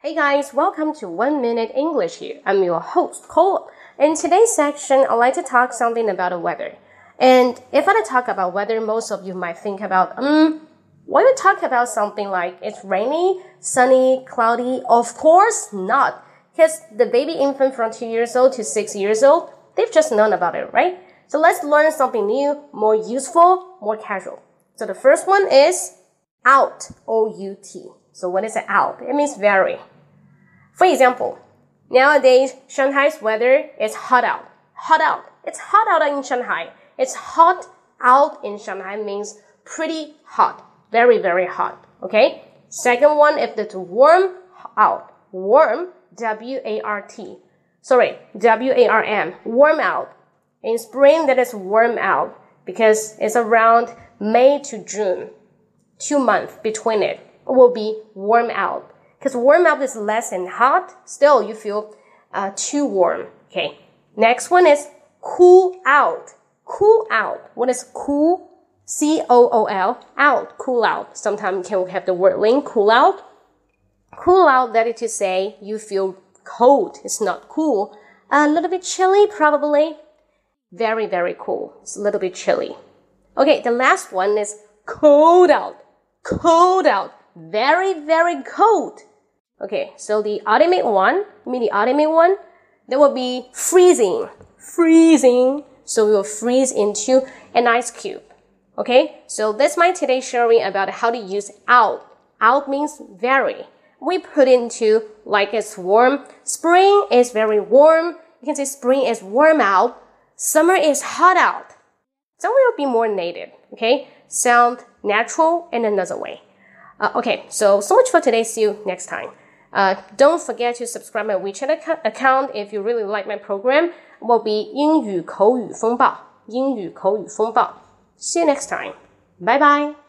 Hey guys, welcome to One Minute English here. I'm your host, Cole. In today's section, I'd like to talk something about the weather. And if I talk about weather, most of you might think about, um, why you talk about something like it's rainy, sunny, cloudy? Of course not. Because the baby infant from two years old to six years old, they've just known about it, right? So let's learn something new, more useful, more casual. So the first one is out, O-U-T. So what is it out? It means very. For example, nowadays Shanghai's weather is hot out. Hot out. It's hot out in Shanghai. It's hot out in Shanghai means pretty hot. Very, very hot. Okay? Second one, if it's warm out. Warm, W-A-R-T. Sorry, W-A-R-M. Warm out. In spring, that is warm out because it's around May to June. Two months between it will be warm out. Because warm out is less than hot. Still, you feel uh, too warm. Okay. Next one is cool out. Cool out. What is cool? C O O L. Out. Cool out. Sometimes you can have the word link. Cool out. Cool out. That is to say, you feel cold. It's not cool. A little bit chilly, probably. Very, very cool. It's a little bit chilly. Okay, the last one is cold out. Cold out. Very, very cold. Okay, so the ultimate one, I mean the ultimate one, that will be freezing. Freezing. So we will freeze into an ice cube. Okay, so that's my today's sharing about how to use out. Out means very. We put into like it's warm. Spring is very warm. You can say spring is warm out. Summer is hot out. So we will be more native. Okay, sound natural in another way. Uh, okay, so so much for today. See you next time. Uh, don't forget to subscribe my WeChat account if you really like my program. Will be 英语口语风暴，英语口语风暴。See you next time. Bye bye.